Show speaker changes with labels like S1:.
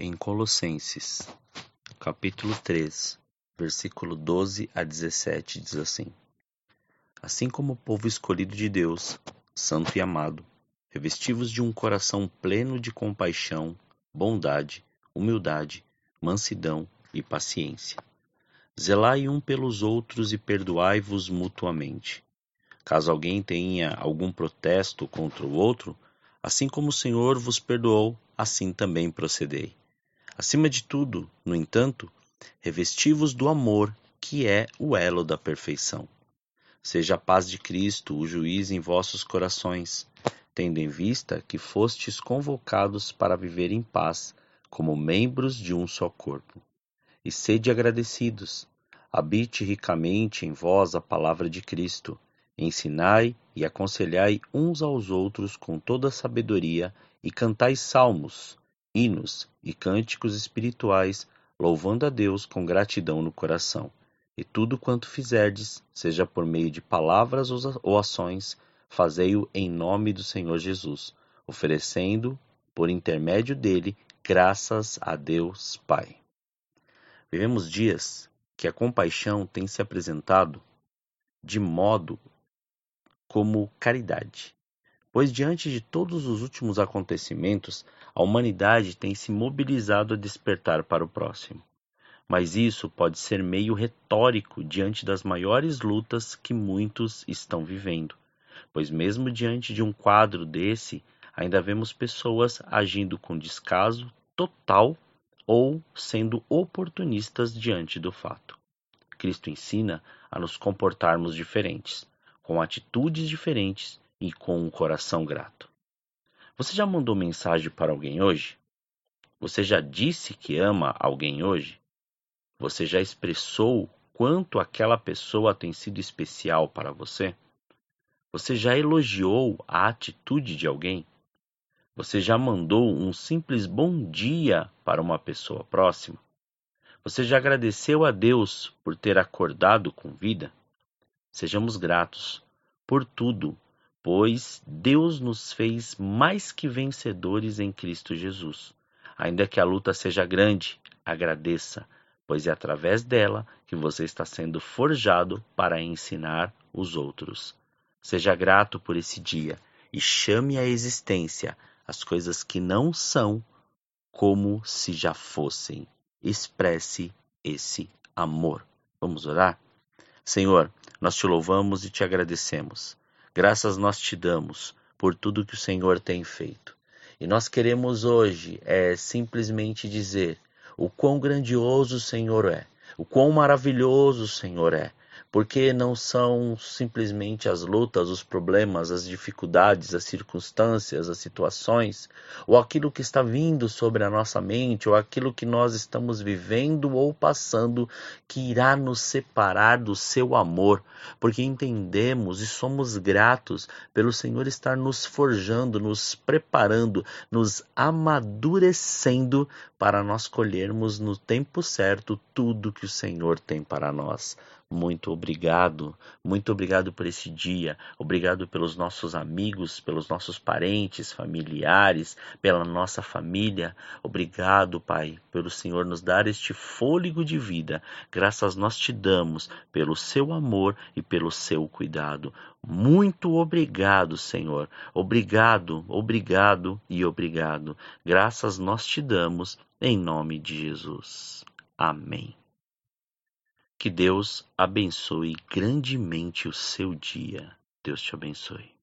S1: Em Colossenses, capítulo 3, versículo 12 a 17, diz assim: Assim como o povo escolhido de Deus, santo e amado, revestivos de um coração pleno de compaixão, bondade, humildade, mansidão e paciência. Zelai um pelos outros e perdoai-vos mutuamente. Caso alguém tenha algum protesto contra o outro, assim como o Senhor vos perdoou, assim também procedei. Acima de tudo, no entanto, revestivos do amor, que é o elo da perfeição. Seja a paz de Cristo o juiz em vossos corações, tendo em vista que fostes convocados para viver em paz, como membros de um só corpo. E sede agradecidos. Habite ricamente em vós a palavra de Cristo. Ensinai e aconselhai uns aos outros com toda sabedoria, e cantai salmos, hinos e cânticos espirituais, louvando a Deus com gratidão no coração. E tudo quanto fizerdes, seja por meio de palavras ou ações, fazei-o em nome do Senhor Jesus, oferecendo, por intermédio dele, graças a Deus Pai. Vivemos dias que a compaixão tem se apresentado de modo como caridade, pois diante de todos os últimos acontecimentos, a humanidade tem se mobilizado a despertar para o próximo. Mas isso pode ser meio retórico diante das maiores lutas que muitos estão vivendo, pois, mesmo diante de um quadro desse, ainda vemos pessoas agindo com descaso total ou sendo oportunistas diante do fato. Cristo ensina a nos comportarmos diferentes, com atitudes diferentes e com um coração grato. Você já mandou mensagem para alguém hoje? Você já disse que ama alguém hoje? Você já expressou quanto aquela pessoa tem sido especial para você? Você já elogiou a atitude de alguém? Você já mandou um simples bom dia para uma pessoa próxima? Você já agradeceu a Deus por ter acordado com vida? Sejamos gratos por tudo pois Deus nos fez mais que vencedores em Cristo Jesus. Ainda que a luta seja grande, agradeça, pois é através dela que você está sendo forjado para ensinar os outros. Seja grato por esse dia e chame à existência as coisas que não são como se já fossem. Expresse esse amor. Vamos orar? Senhor, nós te louvamos e te agradecemos Graças nós te damos por tudo que o Senhor tem feito. E nós queremos hoje é simplesmente dizer o quão grandioso o Senhor é, o quão maravilhoso o Senhor é, porque não são simplesmente as lutas, os problemas, as dificuldades, as circunstâncias, as situações, ou aquilo que está vindo sobre a nossa mente, ou aquilo que nós estamos vivendo ou passando, que irá nos separar do seu amor, porque entendemos e somos gratos pelo Senhor estar nos forjando, nos preparando, nos amadurecendo para nós colhermos no tempo certo tudo que o Senhor tem para nós. Muito obrigado, muito obrigado por esse dia, obrigado pelos nossos amigos, pelos nossos parentes, familiares, pela nossa família. Obrigado, Pai, pelo Senhor nos dar este fôlego de vida. Graças nós te damos pelo seu amor e pelo seu cuidado. Muito obrigado, Senhor. Obrigado, obrigado e obrigado. Graças nós te damos em nome de Jesus. Amém. Que Deus abençoe grandemente o seu dia. Deus te abençoe.